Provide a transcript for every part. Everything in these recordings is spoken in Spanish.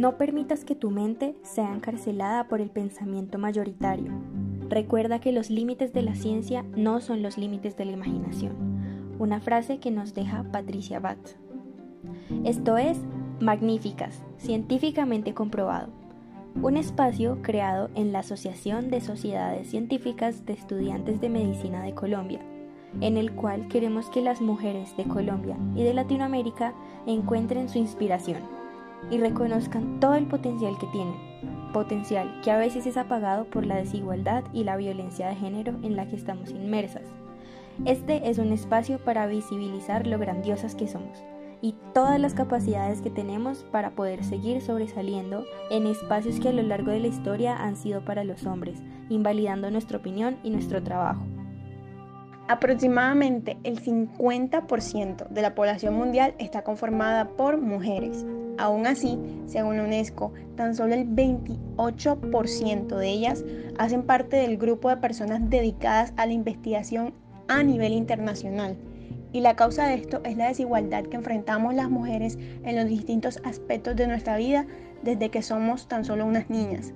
No permitas que tu mente sea encarcelada por el pensamiento mayoritario. Recuerda que los límites de la ciencia no son los límites de la imaginación. Una frase que nos deja Patricia Bat. Esto es Magníficas, científicamente comprobado. Un espacio creado en la Asociación de Sociedades Científicas de Estudiantes de Medicina de Colombia, en el cual queremos que las mujeres de Colombia y de Latinoamérica encuentren su inspiración y reconozcan todo el potencial que tienen, potencial que a veces es apagado por la desigualdad y la violencia de género en la que estamos inmersas. Este es un espacio para visibilizar lo grandiosas que somos y todas las capacidades que tenemos para poder seguir sobresaliendo en espacios que a lo largo de la historia han sido para los hombres, invalidando nuestra opinión y nuestro trabajo. Aproximadamente el 50% de la población mundial está conformada por mujeres. Aún así, según la UNESCO, tan solo el 28% de ellas hacen parte del grupo de personas dedicadas a la investigación a nivel internacional. Y la causa de esto es la desigualdad que enfrentamos las mujeres en los distintos aspectos de nuestra vida desde que somos tan solo unas niñas.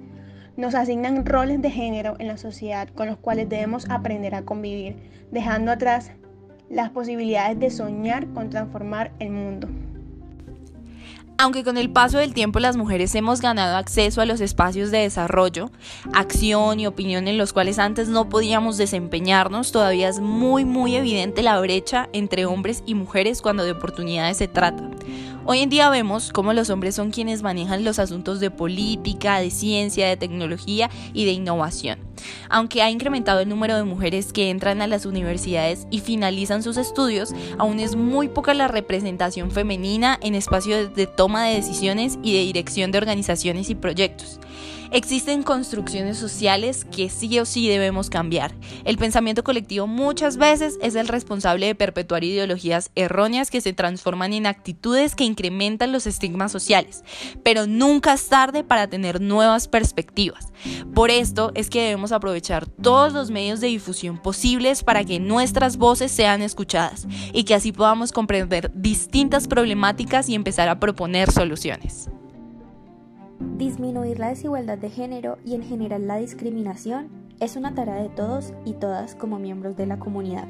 Nos asignan roles de género en la sociedad con los cuales debemos aprender a convivir, dejando atrás las posibilidades de soñar con transformar el mundo. Aunque con el paso del tiempo las mujeres hemos ganado acceso a los espacios de desarrollo, acción y opinión en los cuales antes no podíamos desempeñarnos, todavía es muy muy evidente la brecha entre hombres y mujeres cuando de oportunidades se trata. Hoy en día vemos cómo los hombres son quienes manejan los asuntos de política, de ciencia, de tecnología y de innovación. Aunque ha incrementado el número de mujeres que entran a las universidades y finalizan sus estudios, aún es muy poca la representación femenina en espacios de toma de decisiones y de dirección de organizaciones y proyectos. Existen construcciones sociales que sí o sí debemos cambiar. El pensamiento colectivo muchas veces es el responsable de perpetuar ideologías erróneas que se transforman en actitudes que incrementan los estigmas sociales, pero nunca es tarde para tener nuevas perspectivas. Por esto es que debemos aprovechar todos los medios de difusión posibles para que nuestras voces sean escuchadas y que así podamos comprender distintas problemáticas y empezar a proponer soluciones. Disminuir la desigualdad de género y en general la discriminación es una tarea de todos y todas como miembros de la comunidad.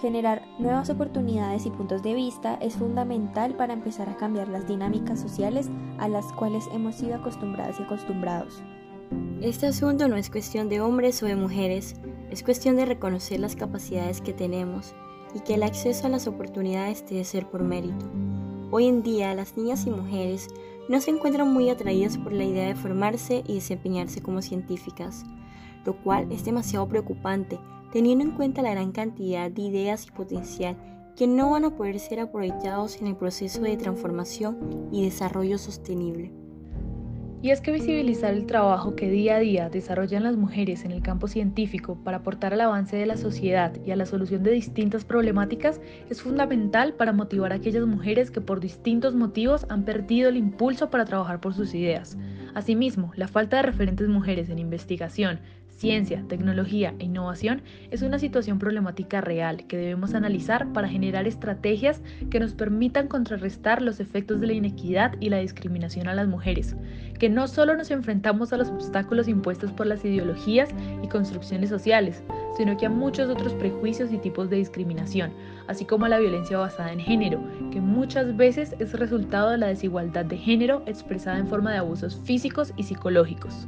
Generar nuevas oportunidades y puntos de vista es fundamental para empezar a cambiar las dinámicas sociales a las cuales hemos sido acostumbradas y acostumbrados. Este asunto no es cuestión de hombres o de mujeres, es cuestión de reconocer las capacidades que tenemos y que el acceso a las oportunidades debe ser por mérito. Hoy en día las niñas y mujeres no se encuentran muy atraídas por la idea de formarse y desempeñarse como científicas, lo cual es demasiado preocupante teniendo en cuenta la gran cantidad de ideas y potencial que no van a poder ser aprovechados en el proceso de transformación y desarrollo sostenible. Y es que visibilizar el trabajo que día a día desarrollan las mujeres en el campo científico para aportar al avance de la sociedad y a la solución de distintas problemáticas es fundamental para motivar a aquellas mujeres que por distintos motivos han perdido el impulso para trabajar por sus ideas. Asimismo, la falta de referentes mujeres en investigación, ciencia, tecnología e innovación es una situación problemática real que debemos analizar para generar estrategias que nos permitan contrarrestar los efectos de la inequidad y la discriminación a las mujeres, que no solo nos enfrentamos a los obstáculos impuestos por las ideologías y construcciones sociales, sino que a muchos otros prejuicios y tipos de discriminación, así como a la violencia basada en género, que muchas veces es resultado de la desigualdad de género expresada en forma de abusos físicos y psicológicos.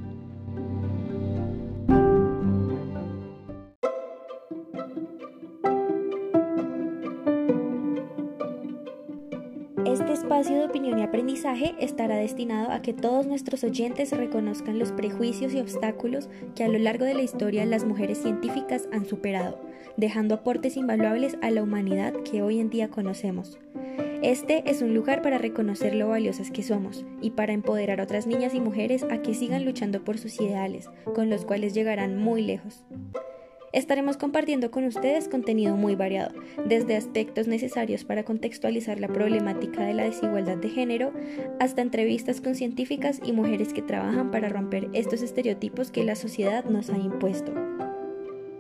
Espacio de opinión y aprendizaje estará destinado a que todos nuestros oyentes reconozcan los prejuicios y obstáculos que a lo largo de la historia las mujeres científicas han superado, dejando aportes invaluables a la humanidad que hoy en día conocemos. Este es un lugar para reconocer lo valiosas que somos y para empoderar a otras niñas y mujeres a que sigan luchando por sus ideales, con los cuales llegarán muy lejos. Estaremos compartiendo con ustedes contenido muy variado, desde aspectos necesarios para contextualizar la problemática de la desigualdad de género, hasta entrevistas con científicas y mujeres que trabajan para romper estos estereotipos que la sociedad nos ha impuesto.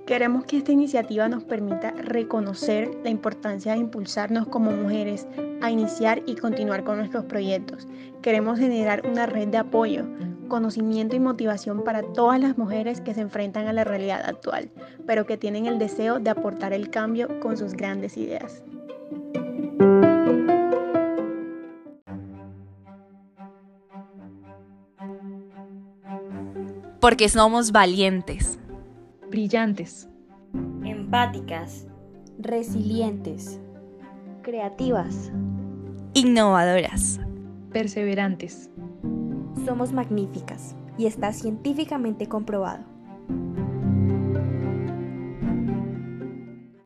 Queremos que esta iniciativa nos permita reconocer la importancia de impulsarnos como mujeres a iniciar y continuar con nuestros proyectos. Queremos generar una red de apoyo, conocimiento y motivación para todas las mujeres que se enfrentan a la realidad actual, pero que tienen el deseo de aportar el cambio con sus grandes ideas. Porque somos valientes. Brillantes, empáticas, resilientes, creativas, innovadoras, perseverantes. Somos magníficas y está científicamente comprobado.